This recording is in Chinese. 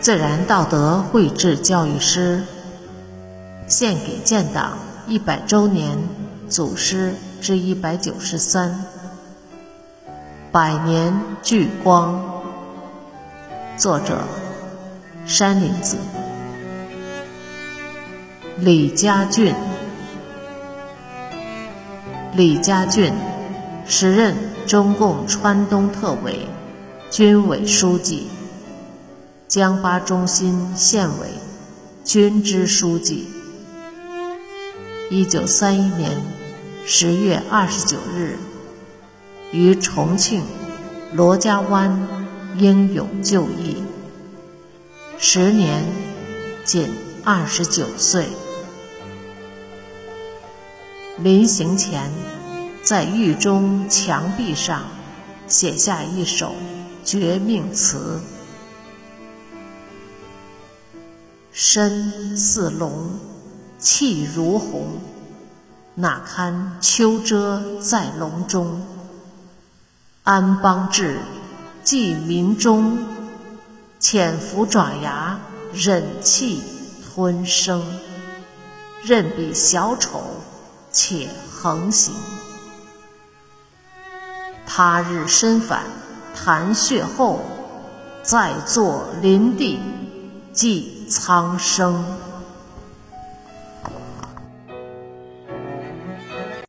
自然道德绘制教育师，献给建党一百周年祖师之一百九十三，百年聚光。作者：山林子，李家俊。李家俊。时任中共川东特委、军委书记。江巴中心县委军支书记。一九三一年十月二十九日，于重庆罗家湾英勇就义，时年仅二十九岁。临行前，在狱中墙壁上写下一首绝命词。身似龙，气如虹，哪堪秋遮在笼中？安邦治，济民忠，潜伏爪牙，忍气吞声，任比小丑，且横行。他日身返谈血后，再作林地。祭苍生。